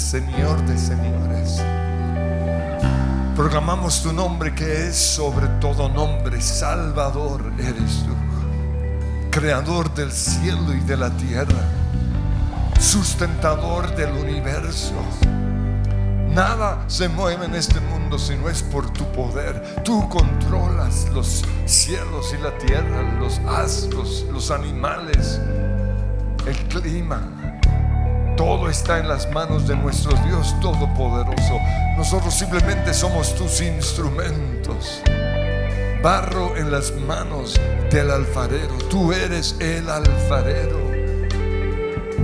Señor de Señores. Proclamamos tu nombre que es sobre todo nombre. Salvador eres tú. Creador del cielo y de la tierra. Sustentador del universo. Nada se mueve en este mundo si no es por tu poder. Tú controlas los cielos y la tierra, los astros, los animales, el clima. Todo está en las manos de nuestro Dios Todopoderoso. Nosotros simplemente somos tus instrumentos. Barro en las manos del alfarero. Tú eres el alfarero.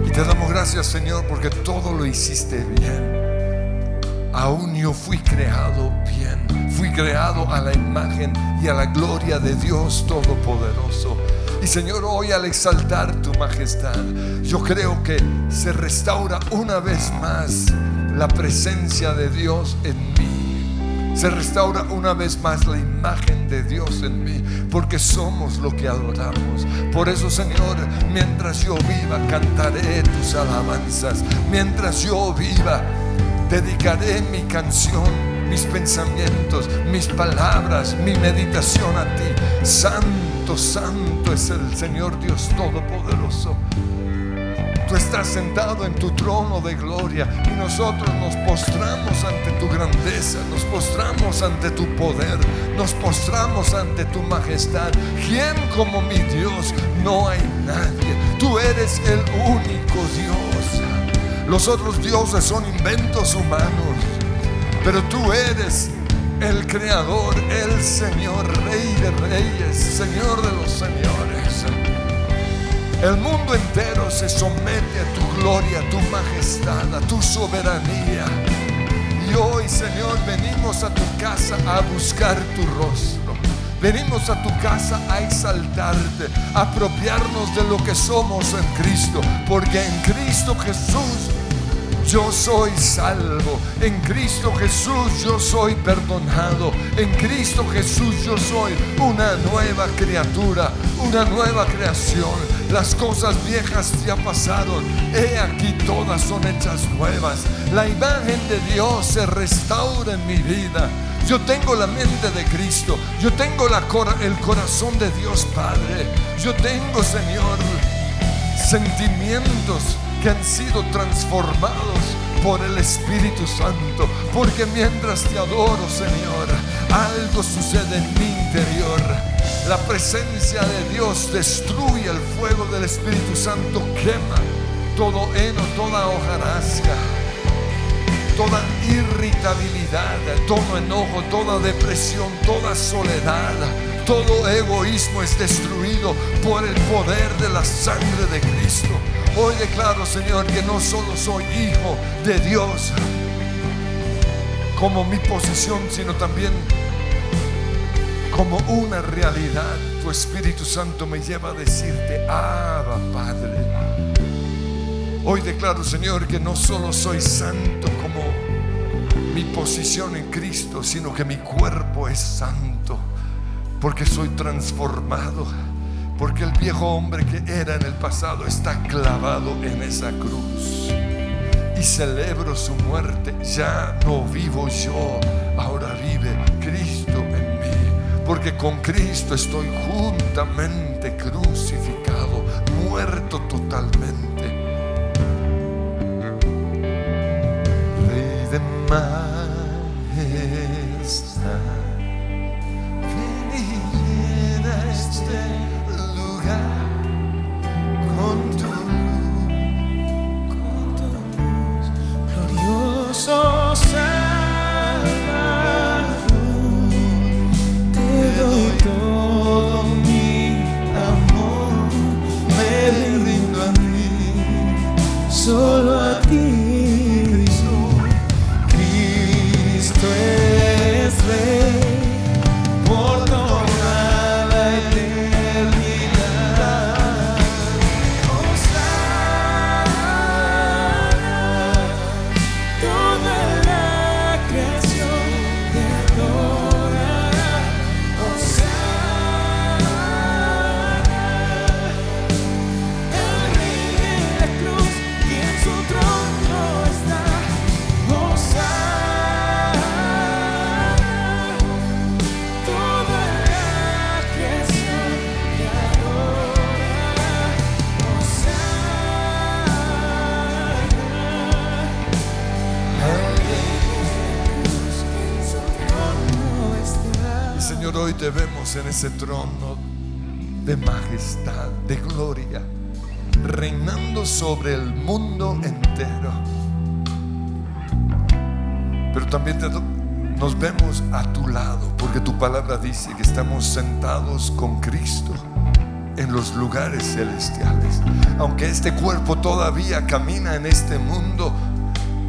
Y te damos gracias, Señor, porque todo lo hiciste bien. Aún yo fui creado bien. Fui creado a la imagen y a la gloria de Dios Todopoderoso. Y Señor, hoy al exaltar tu majestad, yo creo que se restaura una vez más la presencia de Dios en mí. Se restaura una vez más la imagen de Dios en mí, porque somos lo que adoramos. Por eso, Señor, mientras yo viva, cantaré tus alabanzas. Mientras yo viva, dedicaré mi canción mis pensamientos, mis palabras, mi meditación a ti. Santo, santo es el Señor Dios Todopoderoso. Tú estás sentado en tu trono de gloria y nosotros nos postramos ante tu grandeza, nos postramos ante tu poder, nos postramos ante tu majestad. ¿Quién como mi Dios? No hay nadie. Tú eres el único Dios. Los otros dioses son inventos humanos, pero tú eres el creador, el Señor, Rey de reyes, Señor de los señores. El mundo entero se somete a tu gloria, a tu majestad, a tu soberanía. Y hoy, Señor, venimos a tu casa a buscar tu rostro. Venimos a tu casa a exaltarte, a apropiarnos de lo que somos en Cristo, porque en Cristo Jesús yo soy salvo. En Cristo Jesús yo soy perdonado. En Cristo Jesús yo soy una nueva criatura, una nueva creación. Las cosas viejas ya pasaron. He aquí todas son hechas nuevas. La imagen de Dios se restaura en mi vida. Yo tengo la mente de Cristo. Yo tengo el corazón de Dios Padre. Yo tengo, Señor, sentimientos que han sido transformados por el Espíritu Santo. Porque mientras te adoro, Señor, algo sucede en mi interior. La presencia de Dios destruye el fuego del Espíritu Santo, quema todo heno, toda hojarasca, toda irritabilidad, todo enojo, toda depresión, toda soledad. Todo egoísmo es destruido por el poder de la sangre de Cristo. Hoy declaro, Señor, que no solo soy hijo de Dios como mi posición, sino también como una realidad. Tu Espíritu Santo me lleva a decirte, Abba, Padre. Hoy declaro, Señor, que no solo soy santo como mi posición en Cristo, sino que mi cuerpo es santo, porque soy transformado porque el viejo hombre que era en el pasado está clavado en esa cruz. Y celebro su muerte. Ya no vivo yo, ahora vive Cristo en mí. Porque con Cristo estoy juntamente crucificado, muerto totalmente. so sad. Nos vemos a tu lado, porque tu palabra dice que estamos sentados con Cristo en los lugares celestiales. Aunque este cuerpo todavía camina en este mundo,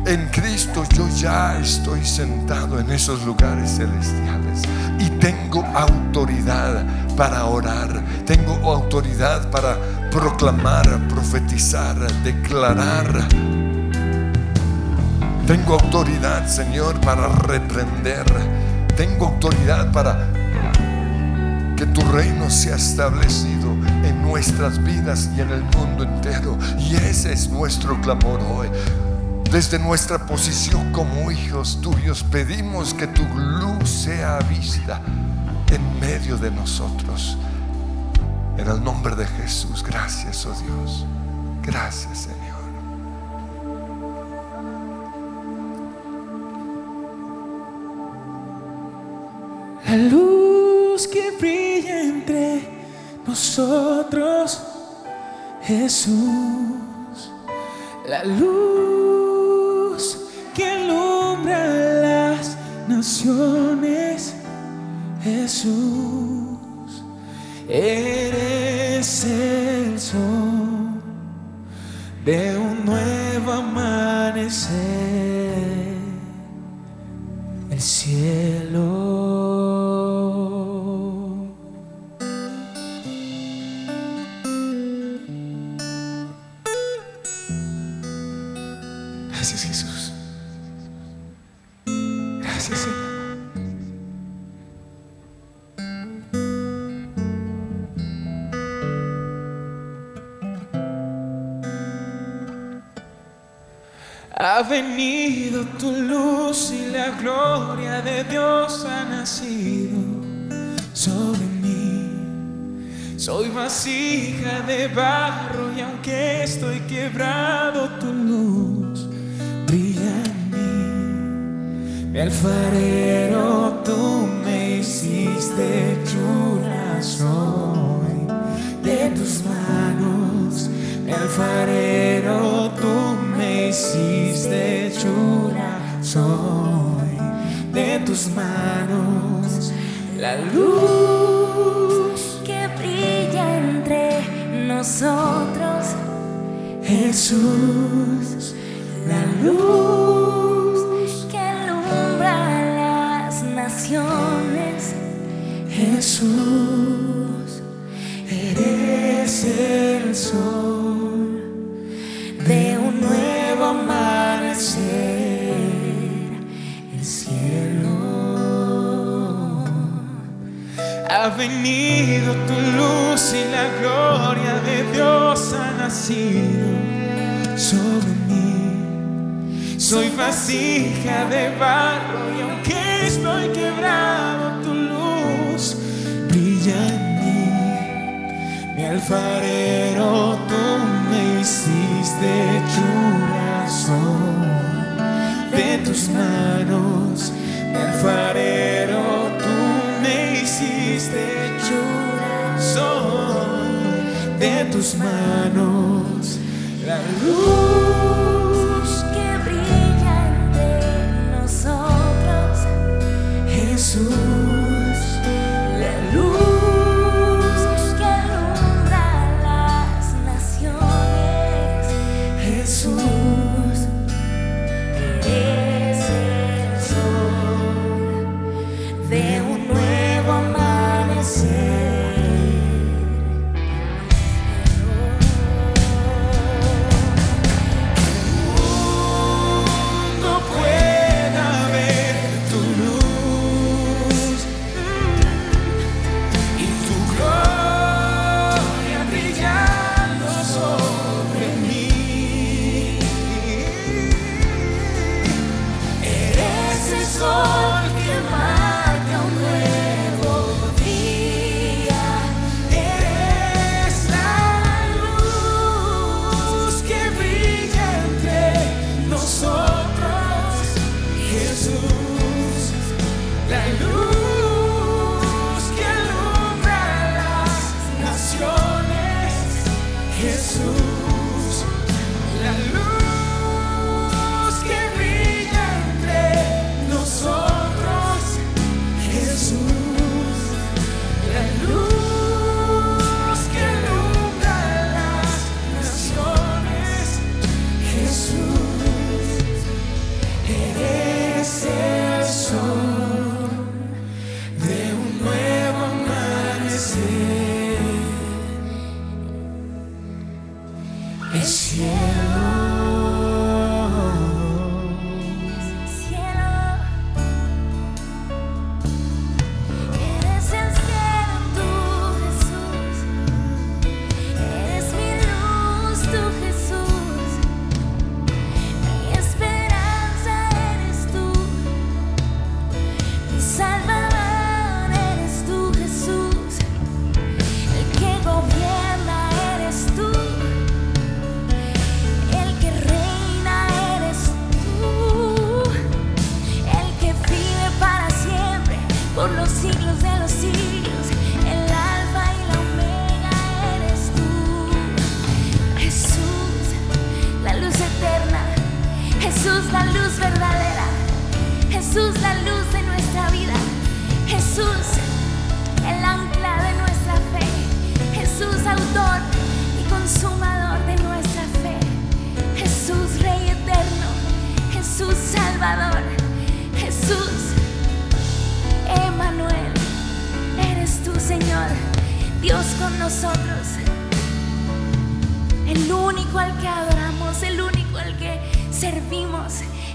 en Cristo yo ya estoy sentado en esos lugares celestiales y tengo autoridad para orar, tengo autoridad para proclamar, profetizar, declarar. Tengo autoridad, Señor, para reprender. Tengo autoridad para que tu reino sea establecido en nuestras vidas y en el mundo entero. Y ese es nuestro clamor hoy. Desde nuestra posición como hijos tuyos pedimos que tu luz sea vista en medio de nosotros. En el nombre de Jesús, gracias, oh Dios. Gracias, Señor. La luz que brilla entre nosotros, Jesús. La luz que alumbra las naciones, Jesús. Eres el sol de un nuevo amanecer, el cielo. Ha venido tu luz y la gloria de Dios ha nacido sobre mí. Soy vasija de barro y aunque estoy quebrado, tu luz brilla en mí. Mi alfarero, tú me hiciste chula soy de tus manos. Mi alfarero, tú me hiciste chula soy de tus manos. La luz que brilla entre nosotros, Jesús, la luz que alumbra las naciones, Jesús, eres el sol Ha venido tu luz y la gloria de Dios ha nacido sobre mí. Soy vasija de barro y aunque estoy quebrado, tu luz brilla en mí. Mi alfarero, tú me hiciste chula soy de tus manos. Mi alfarero, hiciste chula soy de tus manos. La luz, que brilla entre nosotros, Jesús,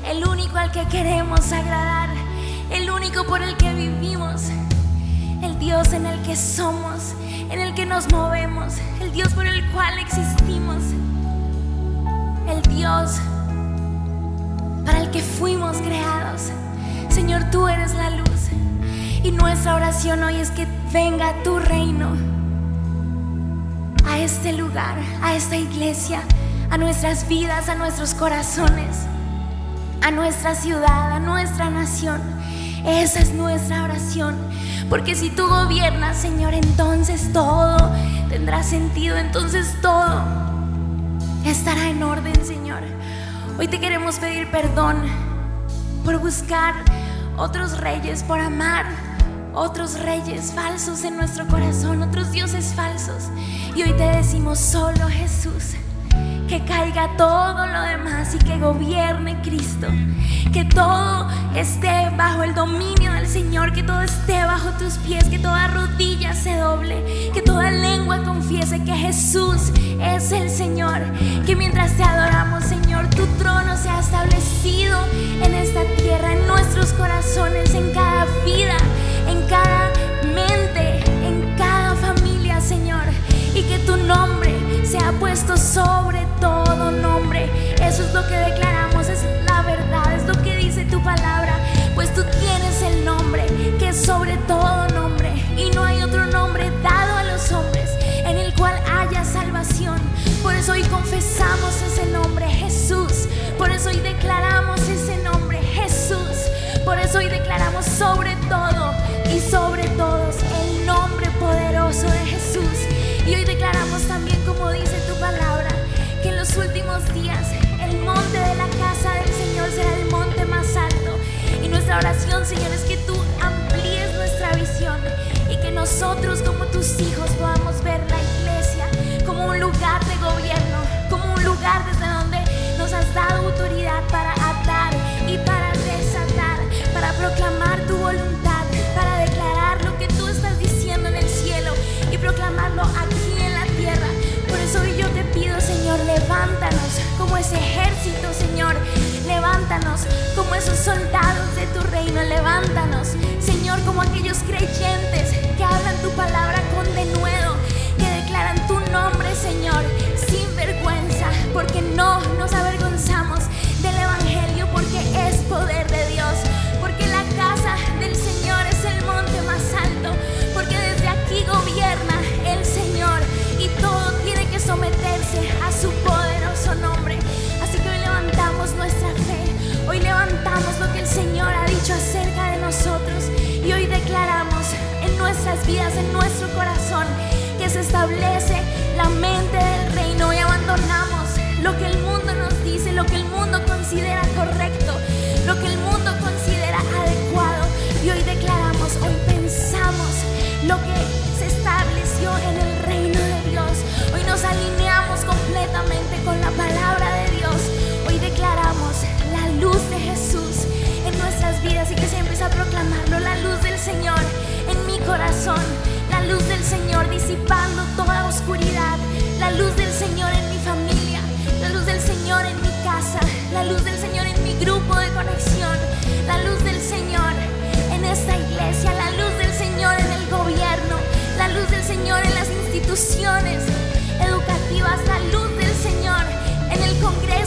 el único al que queremos agradar, el único por el que vivimos, el Dios en el que somos, en el que nos movemos, el Dios por el cual existimos. El Dios para el que fuimos creados. Señor, tú eres la luz. Y nuestra oración hoy es que venga tu reino a este lugar, a esta iglesia, a nuestras vidas, a nuestros corazones, a nuestra ciudad, a nuestra nación. Esa es nuestra oración. Porque si tú gobiernas, Señor, entonces todo tendrá sentido, entonces todo estará en orden, Señor. Hoy te queremos pedir perdón por buscar otros reyes, por amar otros reyes falsos en nuestro corazón, otros dioses falsos. Y hoy te decimos solo Jesús. Que caiga todo lo demás y que gobierne Cristo. Que todo esté bajo el dominio del Señor. Que todo esté bajo tus pies. Que toda rodilla se doble. Que toda lengua confiese que Jesús es el Señor. Que mientras te adoramos, Señor, tu trono sea establecido en esta tierra, en nuestros corazones, en cada vida, en cada mente, en cada familia, Señor. Y que tu nombre sea puesto sobre todo nombre. Eso es lo que declaramos, es la verdad, es lo que dice tu palabra. Pues tú tienes el nombre que es sobre todo nombre. Y no oración, Señor, es que tú amplíes nuestra visión y que nosotros como tus hijos podamos ver la iglesia como un lugar de gobierno, como un lugar desde donde nos has dado autoridad para atar y para desatar, para proclamar tu voluntad, para declarar lo que tú estás diciendo en el cielo y proclamarlo aquí en la tierra. Por eso hoy yo te pido, Señor, levántanos como ese ejército, Señor. Levántanos como esos soldados de tu reino. Levántanos, Señor, como aquellos creyentes que hablan tu palabra con denuedo, que declaran tu nombre, Señor, sin vergüenza, porque no dicho acerca de nosotros y hoy declaramos en nuestras vidas, en nuestro corazón, que se establece la mente del reino y abandonamos lo que el mundo nos dice, lo que el mundo considera correcto, lo que el mundo considera adecuado. Y hoy declaramos, hoy pensamos lo que se estableció en el reino de Dios, hoy nos alineamos completamente con la palabra Señor en mi corazón, la luz del Señor disipando toda oscuridad, la luz del Señor en mi familia, la luz del Señor en mi casa, la luz del Señor en mi grupo de conexión, la luz del Señor en esta iglesia, la luz del Señor en el gobierno, la luz del Señor en las instituciones educativas, la luz del Señor en el Congreso.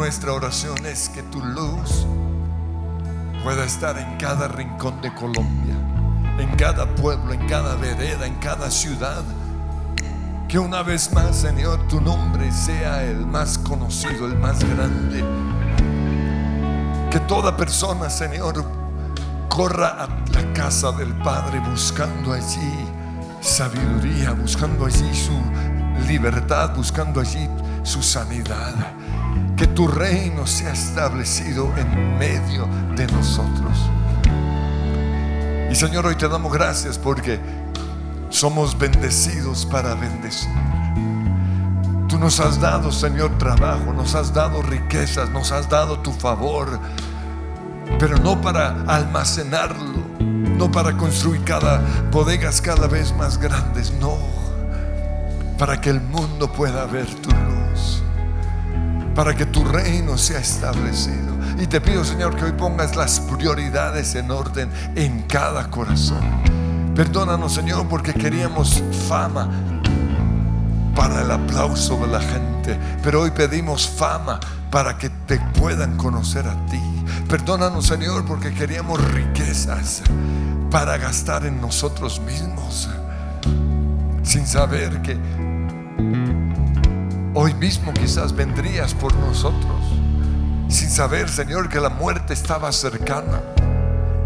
Nuestra oración es que tu luz pueda estar en cada rincón de Colombia, en cada pueblo, en cada vereda, en cada ciudad. Que una vez más, Señor, tu nombre sea el más conocido, el más grande. Que toda persona, Señor, corra a la casa del Padre buscando allí sabiduría, buscando allí su libertad, buscando allí su sanidad. Que tu reino sea establecido en medio de nosotros. Y Señor, hoy te damos gracias porque somos bendecidos para bendecir. Tú nos has dado, Señor, trabajo, nos has dado riquezas, nos has dado tu favor, pero no para almacenarlo, no para construir cada bodegas cada vez más grandes, no, para que el mundo pueda ver tu para que tu reino sea establecido. Y te pido, Señor, que hoy pongas las prioridades en orden en cada corazón. Perdónanos, Señor, porque queríamos fama para el aplauso de la gente, pero hoy pedimos fama para que te puedan conocer a ti. Perdónanos, Señor, porque queríamos riquezas para gastar en nosotros mismos, sin saber que hoy mismo quizás vendrías por nosotros, sin saber, Señor, que la muerte estaba cercana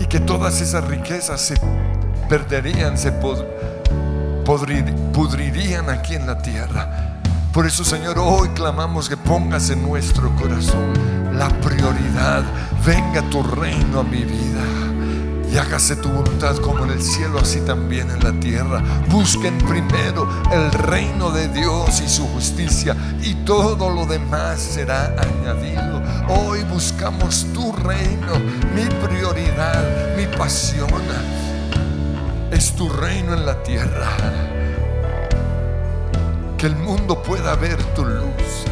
y que todas esas riquezas se perderían, se pudrirían aquí en la tierra. Por eso, Señor, hoy clamamos que pongas en nuestro corazón la prioridad. Venga tu reino a mi vida. Y hágase tu voluntad como en el cielo, así también en la tierra. Busquen primero el reino de Dios y su justicia, y todo lo demás será añadido. Hoy buscamos tu reino, mi prioridad, mi pasión. Es tu reino en la tierra. Que el mundo pueda ver tu luz.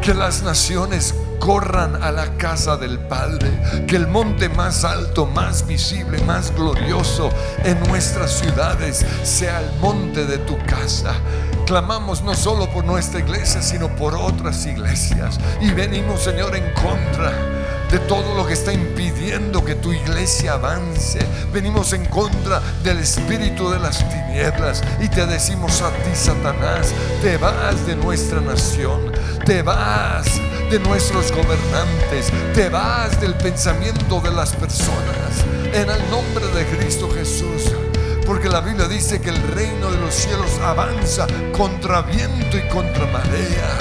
Que las naciones corran a la casa del Padre. Que el monte más alto, más visible, más glorioso en nuestras ciudades sea el monte de tu casa. Clamamos no solo por nuestra iglesia, sino por otras iglesias. Y venimos, Señor, en contra de todo lo que está impidiendo que tu iglesia avance. Venimos en contra del espíritu de las tinieblas y te decimos a ti, Satanás, te vas de nuestra nación, te vas de nuestros gobernantes, te vas del pensamiento de las personas. En el nombre de Cristo Jesús. Porque la Biblia dice que el reino de los cielos avanza contra viento y contra marea.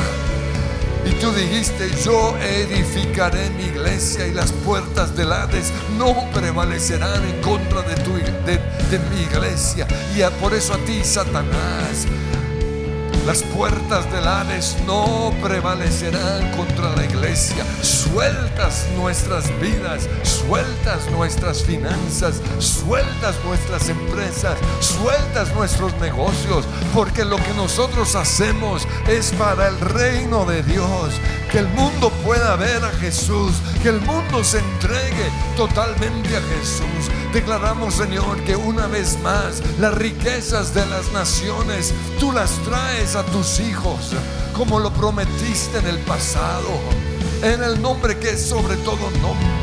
Y tú dijiste, yo edificaré mi iglesia y las puertas del Hades no prevalecerán en contra de, tu, de, mi iglesia. Y por eso a ti, Satanás, las puertas del Hades no prevalecerán contra la iglesia. Sueltas nuestras vidas, sueltas nuestras finanzas, sueltas nuestras empresas, sueltas nuestros negocios, porque lo que nosotros hacemos es para el reino de Dios. Que el mundo pueda ver a Jesús, que el mundo se entregue totalmente a Jesús. Declaramos, Señor, que una vez más las riquezas de las naciones tú las traes a tus hijos, como lo prometiste en el pasado, en el nombre que es sobre todo nombre.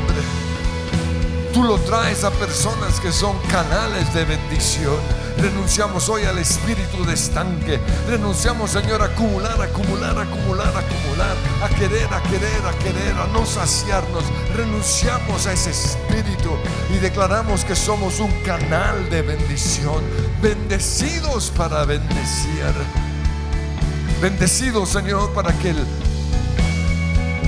Tú lo traes a personas que son canales de bendición. Renunciamos hoy al espíritu de estanque. Renunciamos, Señor, a acumular, acumular, acumular, acumular. A querer, a querer, a querer, a no saciarnos. Renunciamos a ese espíritu y declaramos que somos un canal de bendición. Bendecidos para bendecir. Bendecidos, Señor, para que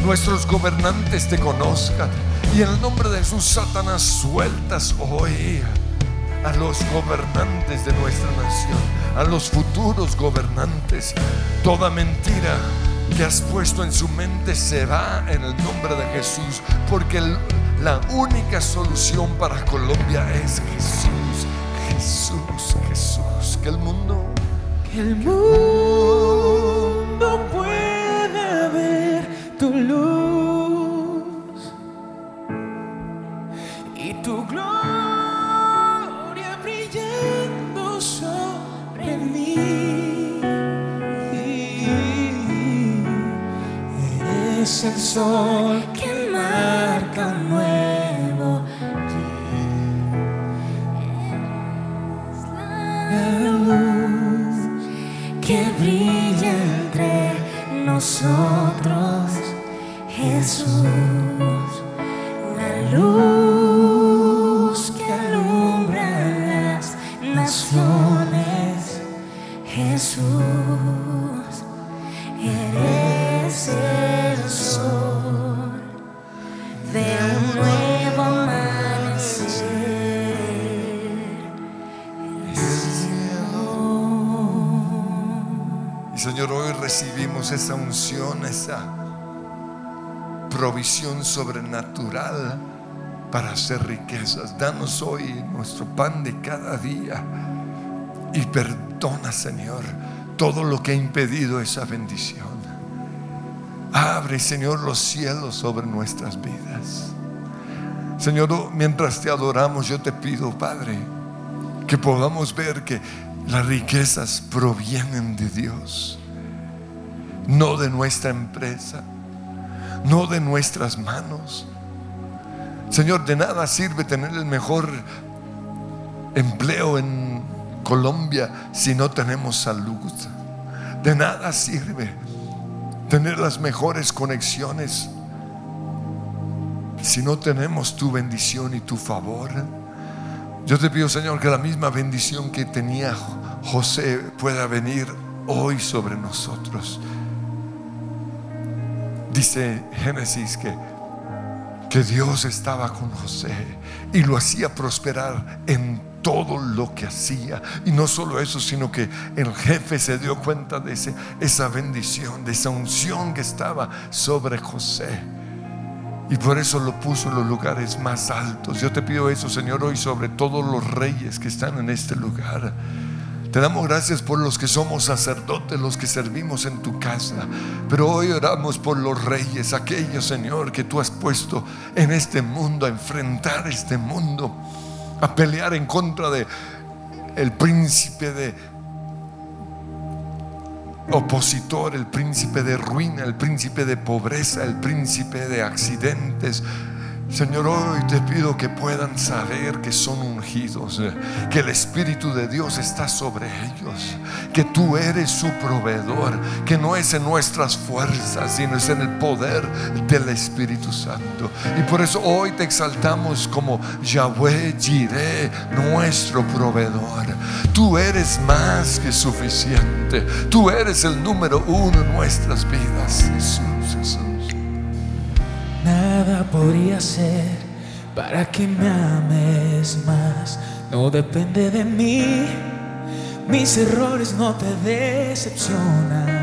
nuestros gobernantes te conozcan y en el nombre de Jesús, Satanás, sueltas hoy a los gobernantes de nuestra nación, a los futuros gobernantes. Toda mentira que has puesto en su mente se va en el nombre de Jesús, porque la única solución para Colombia es Jesús, Jesús, Jesús. Que el mundo, que el mundo pueda ver tu luz. El sol que marca un nuevo Es la luz que brilla entre nosotros, Jesús. Esa provisión sobrenatural para hacer riquezas. Danos hoy nuestro pan de cada día y perdona, Señor, todo lo que ha impedido esa bendición. Abre, Señor, los cielos sobre nuestras vidas. Señor, mientras te adoramos, yo te pido, Padre, que podamos ver que las riquezas provienen de Dios, no de nuestra empresa, no de nuestras manos. Señor, de nada sirve tener el mejor empleo en Colombia si no tenemos salud. De nada sirve tener las mejores conexiones si no tenemos tu bendición y tu favor. Yo te pido, Señor, que la misma bendición que tenía José pueda venir hoy sobre nosotros. Dice Génesis que, que Dios estaba con José y lo hacía prosperar en todo lo que hacía. Y no solo eso, sino que el jefe se dio cuenta de ese, esa bendición, de esa unción que estaba sobre José. Y por eso lo puso en los lugares más altos. Yo te pido eso, Señor, hoy sobre todos los reyes que están en este lugar. Te damos gracias por los que somos sacerdotes, los que servimos en tu casa. Pero hoy oramos por los reyes, aquellos, Señor, que tú has puesto en este mundo, a enfrentar este mundo a pelear en contra de el príncipe de opositor, el príncipe de ruina, el príncipe de pobreza, el príncipe de accidentes, Señor, hoy te pido que puedan saber que son ungidos, eh, que el Espíritu de Dios está sobre ellos, que tú eres su proveedor, que no es en nuestras fuerzas, sino es en el poder del Espíritu Santo. Y por eso hoy te exaltamos como Yahweh Jireh, nuestro proveedor. Tú eres más que suficiente. Tú eres el número uno en nuestras vidas, Jesús, Jesús. Nada podría ser para que me ames más. No depende de mí. Mis errores no te decepcionan.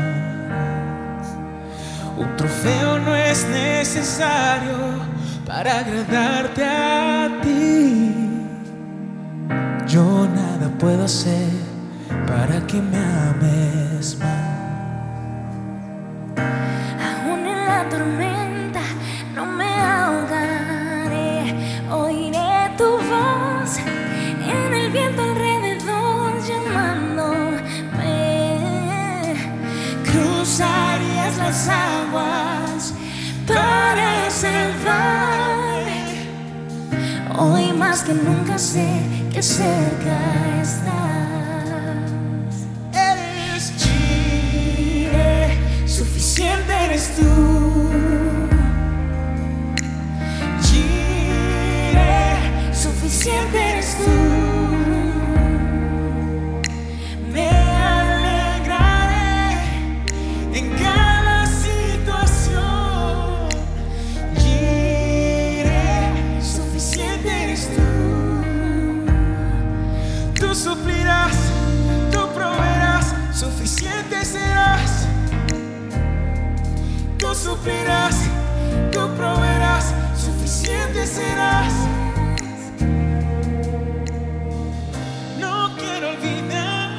Un trofeo no es necesario para agradarte a ti. Yo nada puedo hacer para que me ames más. Aún en la tormenta aguas para salvarme. Hoy más que nunca sé que cerca estás. Eres Chile, suficiente eres tú. siempre suplirás, tú proveerás, suficiente serás. No quiero olvidar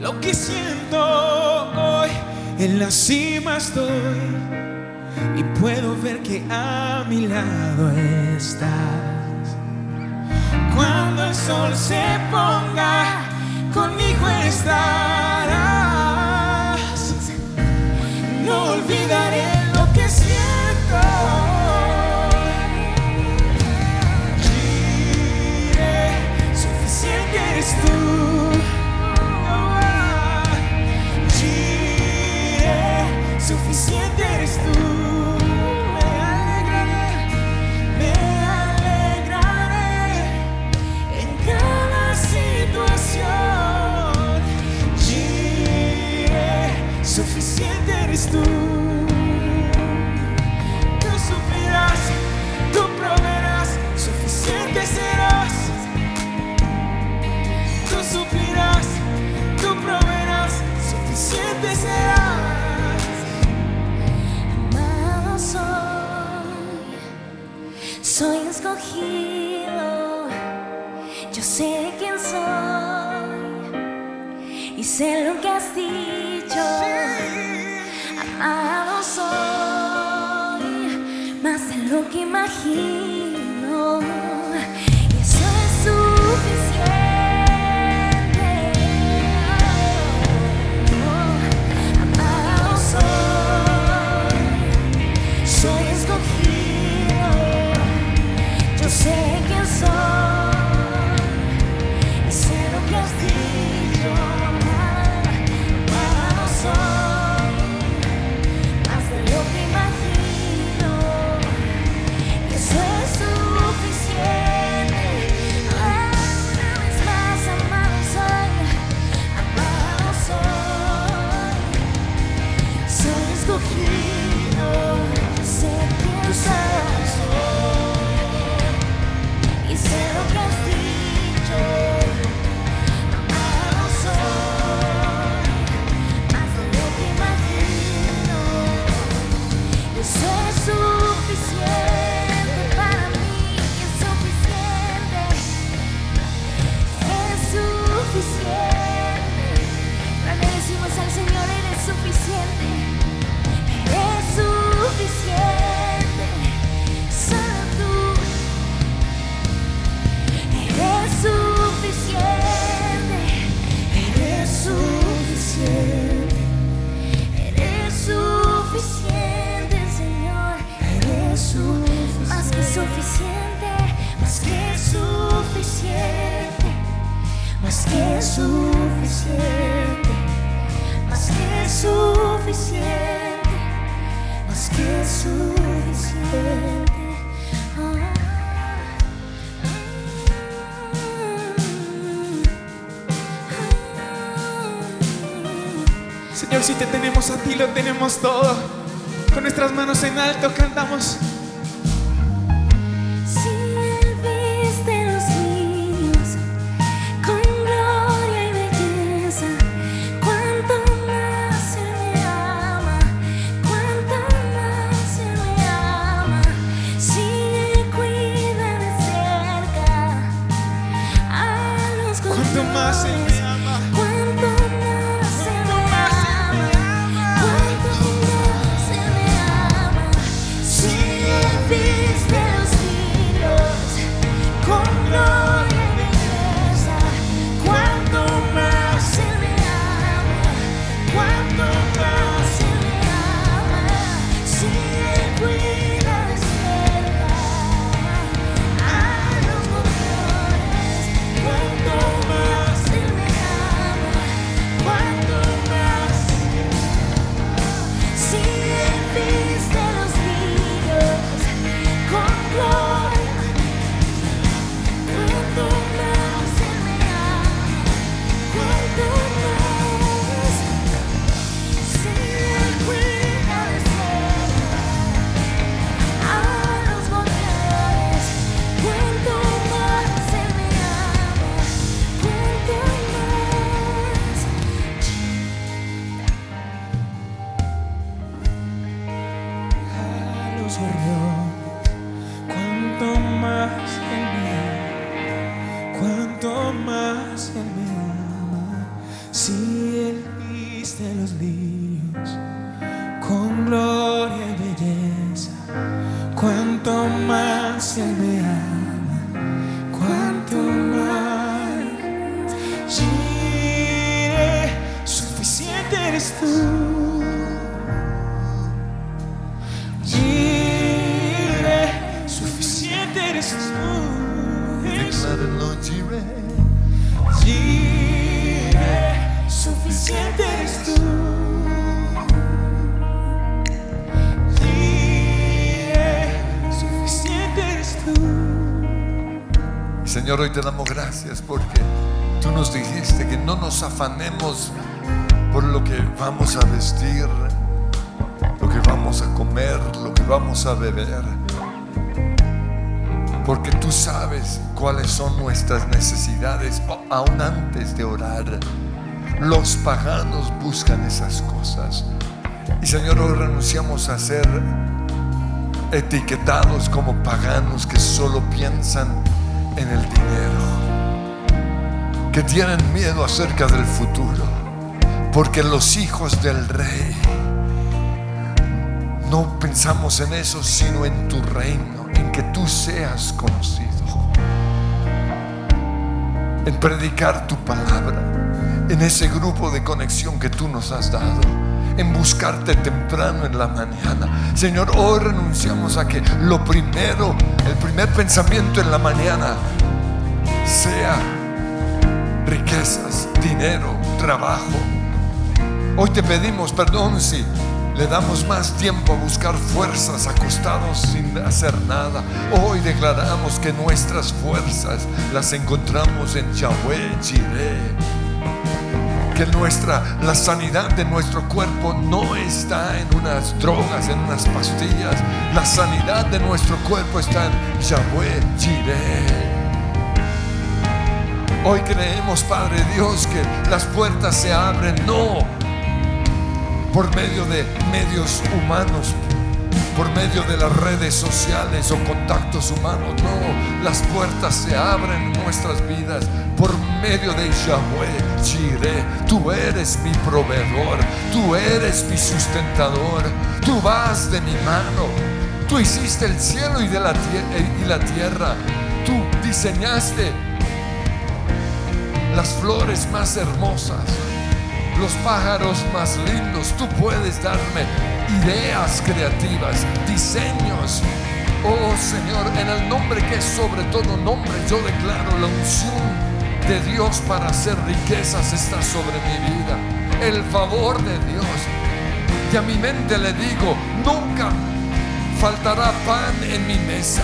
lo que siento hoy, en la cima estoy y puedo ver que a mi lado estás. Cuando el sol se ponga, conmigo estarás. No olvidaré. tu. Te é suficiente. Amado soy, soy escogido. Yo sé quién soy y sé lo que has dicho. Amado soy, más de lo que imagino. say. Paganos buscan esas cosas. Y Señor, hoy renunciamos a ser etiquetados como paganos que solo piensan en el dinero, que tienen miedo acerca del futuro, porque los hijos del rey no pensamos en eso, sino en tu reino, en que tú seas conocido, en predicar tu palabra, en ese grupo de conexión que tú nos has dado en buscarte temprano en la mañana. Señor, hoy renunciamos a que lo primero, el primer pensamiento en la mañana sea riquezas, dinero, trabajo. Hoy te pedimos perdón si le damos más tiempo a buscar fuerzas acostados sin hacer nada. Hoy declaramos que nuestras fuerzas las encontramos en Yahweh Jireh que nuestra, la sanidad de nuestro cuerpo no está en unas drogas, en unas pastillas. La sanidad de nuestro cuerpo está en Yahweh Jireh. Hoy creemos, Padre Dios, que las puertas se abren no por medio de medios humanos, por medio de las redes sociales o contactos humanos. No, las puertas se abren en nuestras vidas por medio de Yahweh Jireh. Tú eres mi proveedor, tú eres mi sustentador, tú vas de mi mano. Tú hiciste el cielo tie- y la tierra. Tú diseñaste las flores más hermosas, los pájaros más lindos. Tú puedes darme ideas creativas, diseños. Oh Señor, en el nombre que es sobre todo nombre, yo declaro la unción de Dios para hacer riquezas está sobre mi vida. El favor de Dios. Y a mi mente le digo, nunca faltará pan en mi mesa,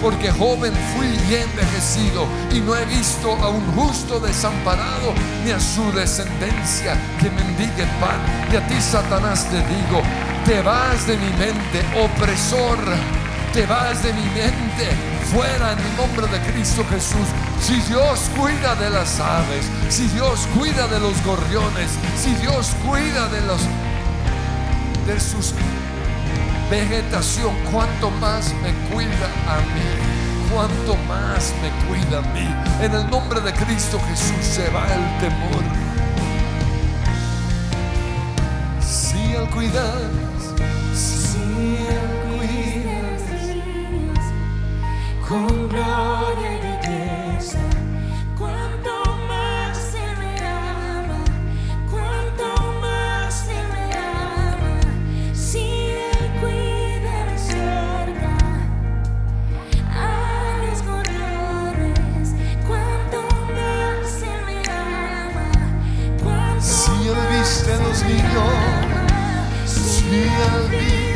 porque joven fui y envejecido y no he visto a un justo desamparado ni a su descendencia que mendigue pan. Y a ti, Satanás, te digo, te vas de mi mente, opresor, te vas de mi mente, fuera en el nombre de Cristo Jesús. Si Dios cuida de las aves, si Dios cuida de los gorriones, si Dios cuida de los de sus vegetación, cuanto más me cuida a mí, cuanto más me cuida a mí. En el nombre de Cristo Jesús se va el temor. Si Él cuida, si Él con gloria y belleza. Cuanto más Él me ama, cuanto más Él me ama. Si Él cuida de cerca a los gorriones, cuanto más Él me ama, cuanto si Él viste a los niños, si Él viste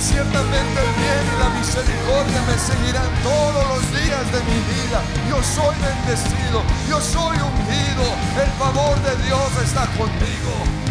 Ciertamente el bien y la misericordia me seguirán todos los días de mi vida. Yo soy bendecido, yo soy ungido. El favor de Dios está conmigo.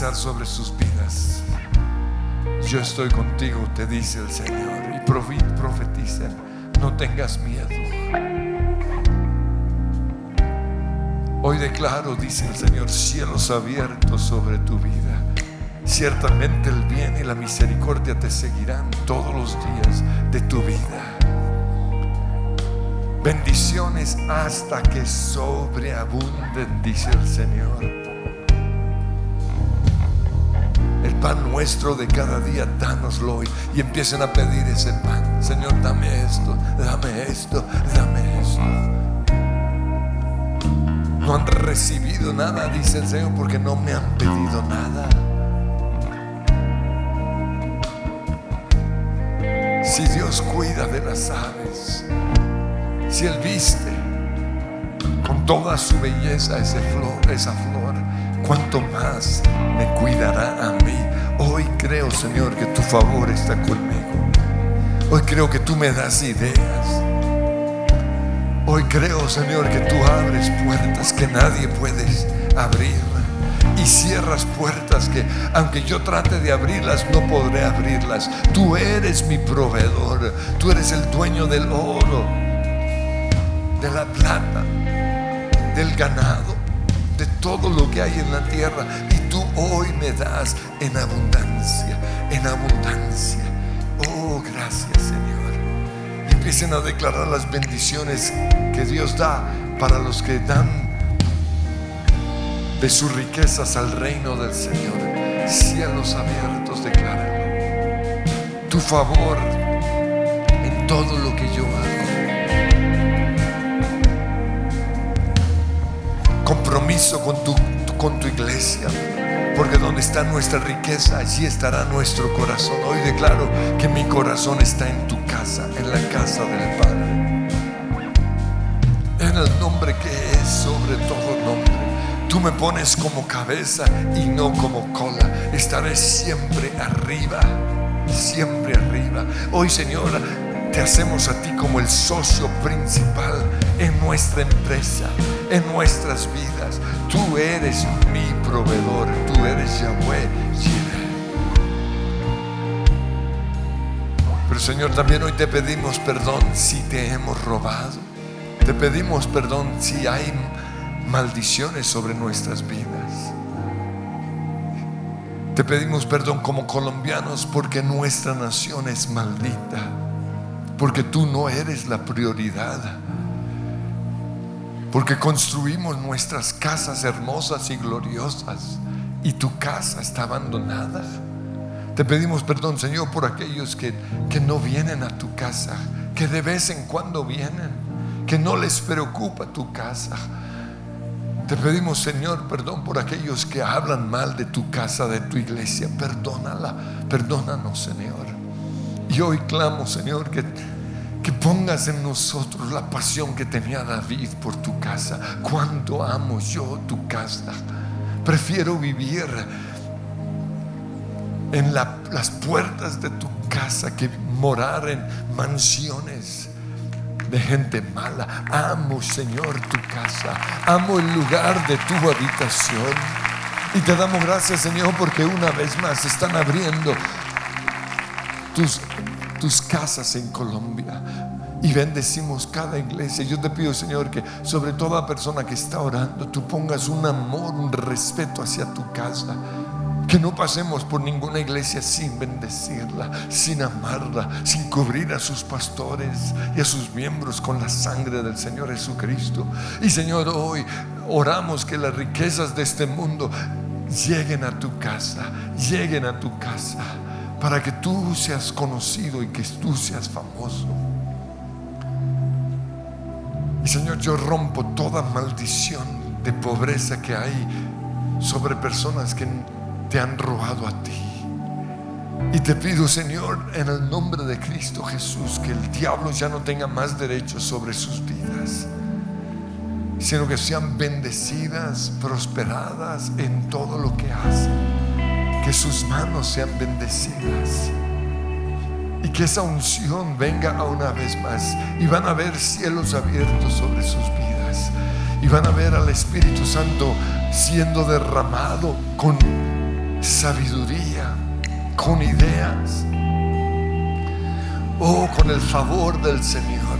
Sobre sus vidas. Yo estoy contigo, te dice el Señor. Y profetiza, no tengas miedo. Hoy declaro, dice el Señor, cielos abiertos sobre tu vida. Ciertamente el bien y la misericordia te seguirán todos los días de tu vida. Bendiciones hasta que sobreabunden, dice el Señor. Pan nuestro de cada día, dánoslo hoy. Y empiecen a pedir ese pan. Señor, dame esto, dame esto, dame esto. No han recibido nada, dice el Señor, porque no me han pedido nada. Si Dios cuida de las aves, si Él viste con toda su belleza ese flor, esa flor, cuánto más me cuidará a mí. Hoy creo, Señor, que tu favor está conmigo. Hoy creo que tú me das ideas. Hoy creo, Señor, que tú abres puertas que nadie puede abrir. Y cierras puertas que, aunque yo trate de abrirlas, no podré abrirlas. Tú eres mi proveedor. Tú eres el dueño del oro, de la plata, del ganado, de todo lo que hay en la tierra. Y tú hoy me das en abundancia, en abundancia. Oh, gracias, Señor. Empiecen a declarar las bendiciones que Dios da para los que dan de sus riquezas al reino del Señor. Cielos abiertos, decláralo. Tu favor en todo lo que yo hago. Con tu, iglesia. Porque donde está nuestra riqueza, allí estará nuestro corazón. Hoy declaro que mi corazón está en tu casa, en la casa del Padre. En el nombre que es sobre todo nombre. Tú me pones como cabeza y no como cola. Estaré siempre arriba, siempre arriba. Hoy, Señor, te hacemos a ti como el socio principal en nuestra empresa, en nuestras vidas. Tú eres mi proveedor, tú eres Yahweh. Pero Señor, también hoy te pedimos perdón si te hemos robado. Te pedimos perdón si hay maldiciones sobre nuestras vidas. Te pedimos perdón como colombianos porque nuestra nación es maldita. Porque tú no eres la prioridad. Porque construimos nuestras casas hermosas y gloriosas y tu casa está abandonada. Te pedimos perdón, Señor, por aquellos que, que no vienen a tu casa, que de vez en cuando vienen, que no les preocupa tu casa. Te pedimos, Señor, perdón por aquellos que hablan mal de tu casa, de tu iglesia. Perdónala, perdónanos, Señor. Y hoy clamo, Señor, que, que pongas en nosotros la pasión que tenía David por tu casa. Cuánto amo yo tu casa. Prefiero vivir en la- las puertas de tu casa que morar en mansiones de gente mala. Amo, Señor, tu casa. Amo el lugar de tu habitación. Y te damos gracias, Señor, porque una vez más están abriendo tus, tus casas en Colombia. Y bendecimos cada iglesia. Yo te pido, Señor, que sobre toda persona que está orando, tú pongas un amor, un respeto hacia tu casa. Que no pasemos por ninguna iglesia sin bendecirla, sin amarla, sin cubrir a sus pastores y a sus miembros con la sangre del Señor Jesucristo. Y Señor, hoy oramos que las riquezas de este mundo lleguen a tu casa, lleguen a tu casa, para que tú seas conocido y que tú seas famoso. Y Señor, yo rompo toda maldición de pobreza que hay sobre personas que te han robado a ti. Y te pido, Señor, en el nombre de Cristo Jesús, que el diablo ya no tenga más derechos sobre sus vidas, sino que sean bendecidas, prosperadas en todo lo que hacen. Que sus manos sean bendecidas. Y que esa unción venga a una vez más. Y van a ver cielos abiertos sobre sus vidas. Y van a ver al Espíritu Santo siendo derramado con sabiduría, con ideas. Oh, con el favor del Señor.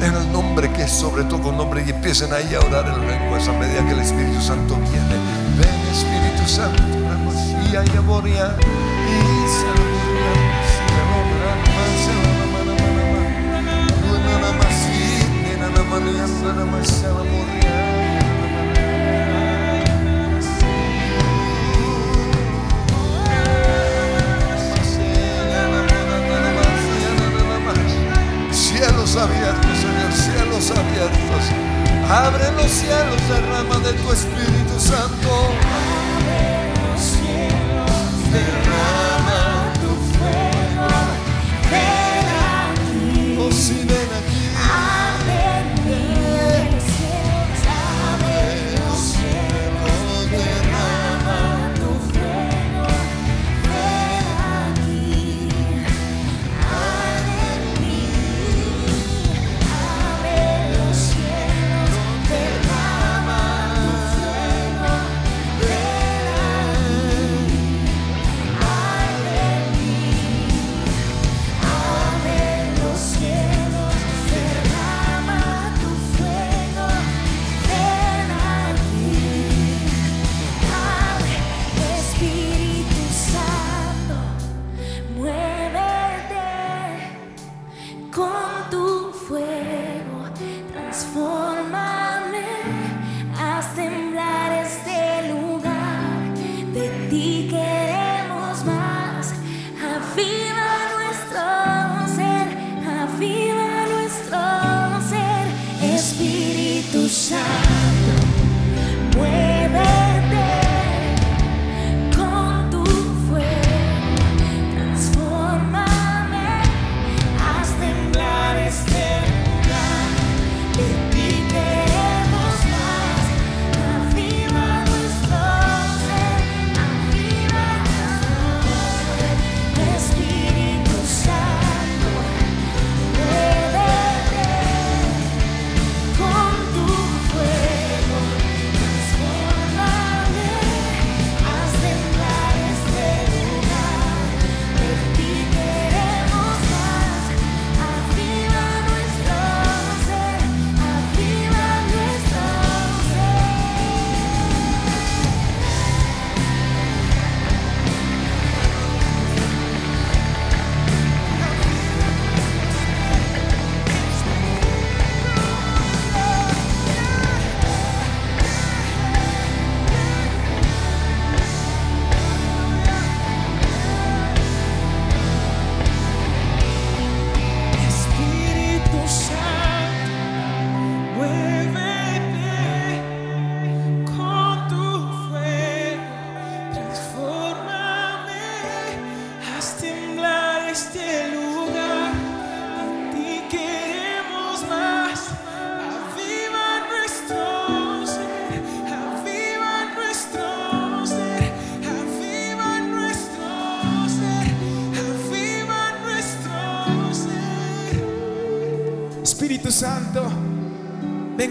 En el nombre que es sobre todo nombre. Y empiecen ahí a orar en lenguas a medida que el Espíritu Santo viene. Ven Espíritu Santo. Y ahí aboria. Y Cielos abiertos, Señor, cielos abiertos. Abre los cielos, derrama de tu Espíritu Santo. Derrama tu fuego, ven aquí, Oh,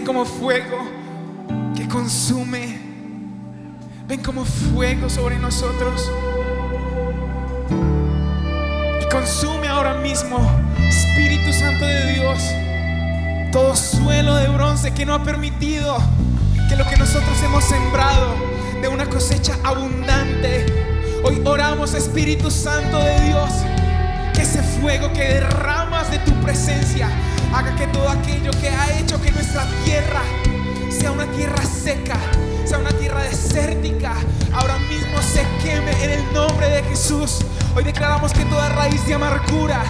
ven como fuego que consume. Ven como fuego sobre nosotros. Y consume ahora mismo, Espíritu Santo de Dios, todo suelo de bronce que no ha permitido que lo que nosotros hemos sembrado de una cosecha abundante. Hoy oramos, Espíritu Santo de Dios, que ese fuego que derramas de tu presencia haga que todo aquello que ha hecho que nuestra tierra sea una tierra seca, sea una tierra desértica, ahora mismo se queme en el nombre de Jesús. Hoy declaramos que toda raíz de amargura,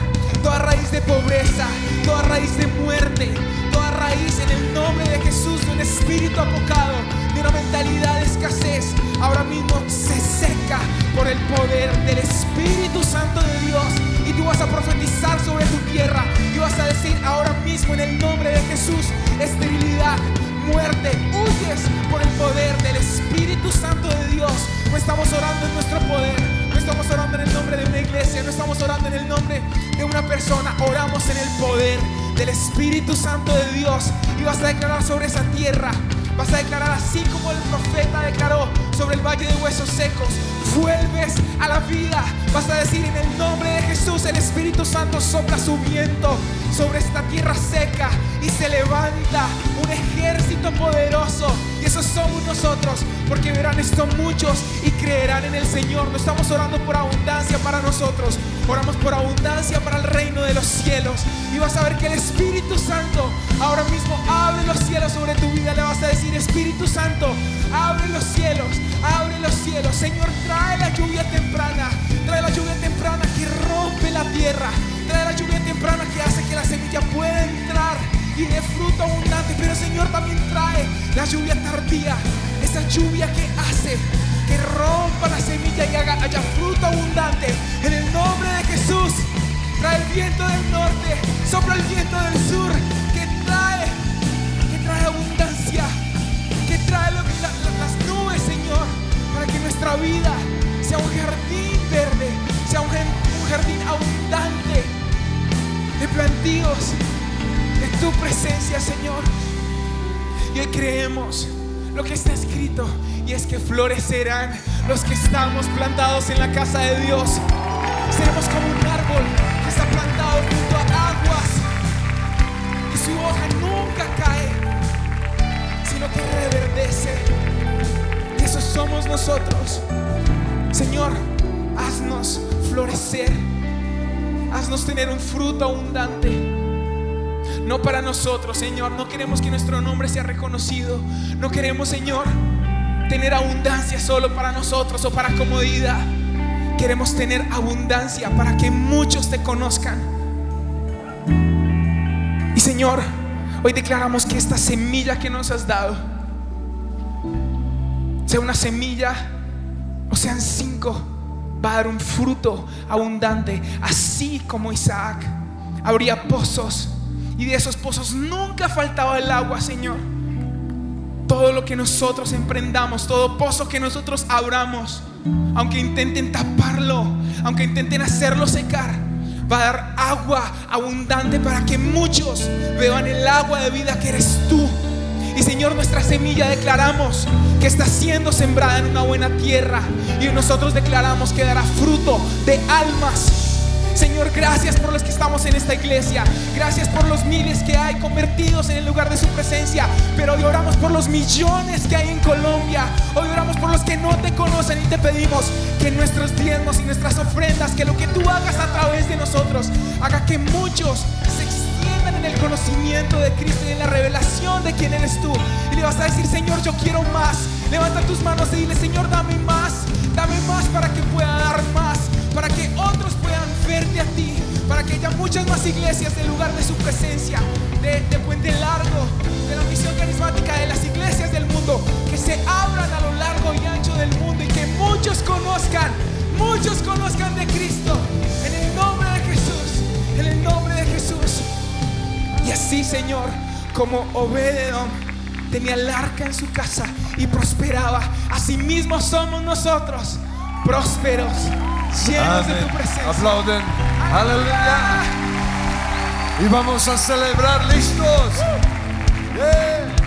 toda raíz de pobreza, toda raíz de muerte, toda raíz en el nombre de Jesús de un espíritu apocado, de una mentalidad de escasez, ahora mismo se seca por el poder del Espíritu Santo de Dios. Tú vas a profetizar sobre tu tierra y vas a decir ahora mismo en el nombre de Jesús, esterilidad, muerte, huyes por el poder del Espíritu Santo de Dios. No estamos orando en nuestro poder, no estamos orando en el nombre de una iglesia, no estamos orando en el nombre de una persona, oramos en el poder del Espíritu Santo de Dios. Y vas a declarar sobre esa tierra, vas a declarar así como el profeta declaró sobre el valle de huesos secos. Vuelves a la vida, vas a decir en el nombre de Jesús, el Espíritu Santo sopla su viento sobre esta tierra seca y se levanta un ejército poderoso. Y esos somos nosotros, porque verán esto muchos y creerán en el Señor. No estamos orando por abundancia para nosotros, oramos por abundancia para el reino de los cielos. Y vas a ver que el Espíritu Santo ahora mismo abre los cielos sobre tu vida. Le vas a decir, Espíritu Santo, abre los cielos, abre los cielos. Señor, trae la lluvia temprana, trae la lluvia temprana que rompe la tierra, trae la lluvia temprana que hace que la semilla pueda entrar y dé fruto abundante. Pero Señor también trae la lluvia tardía, esa lluvia que hace que rompa la semilla y haga haya fruto abundante. En el nombre de Jesús, trae el viento del norte, sopla el viento del sur, que trae, que trae abundancia, que trae las nubes, Señor, para que nuestra vida sea un jardín verde, sea un jardín abundante de plantíos, de tu presencia, Señor. Y hoy creemos lo que está escrito y es que florecerán los que estamos plantados en la casa de Dios. Seremos como un árbol que está plantado junto a aguas y su hoja nunca cae, sino que reverdece. Y eso somos nosotros. Señor, haznos florecer, haznos tener un fruto abundante. No para nosotros, Señor. No queremos que nuestro nombre sea reconocido. No queremos, Señor, tener abundancia solo para nosotros o para comodidad. Queremos tener abundancia para que muchos te conozcan. Y Señor, hoy declaramos que esta semilla que nos has dado sea una semilla o sean cinco, va a dar un fruto abundante, así como Isaac. Habría pozos y de esos pozos nunca faltaba el agua, Señor. Todo lo que nosotros emprendamos, todo pozo que nosotros abramos, aunque intenten taparlo, aunque intenten hacerlo secar, va a dar agua abundante para que muchos beban el agua de vida que eres tú. Y Señor, nuestra semilla declaramos que está siendo sembrada en una buena tierra. Y nosotros declaramos que dará fruto de almas. Señor, gracias por los que estamos en esta iglesia. Gracias por los miles que hay convertidos en el lugar de su presencia. Pero hoy oramos por los millones que hay en Colombia. Hoy oramos por los que no te conocen y te pedimos que nuestros diezmos y nuestras ofrendas, que lo que tú hagas a través de nosotros, haga que muchos se extiendan en el conocimiento de Cristo y en la revelación de quién eres tú. Y le vas a decir, Señor, yo quiero más. Levanta tus manos y dile, Señor, dame más. Dame más para que pueda dar más. Para que otros puedan verte a ti. Para que haya muchas más iglesias del lugar de su presencia. De, Puente Largo. De la misión carismática. De las iglesias del mundo. Que se abran a lo largo y ancho del mundo. Y que muchos conozcan. Muchos conozcan de Cristo. En el nombre de Jesús. En el nombre de Jesús. Y así, Señor, como Obededom tenía el arca en su casa y prosperaba, así mismo somos nosotros, prósperos, llenos de tu presencia. Aplauden. Aleluya. Y vamos a celebrar listos. Yeah.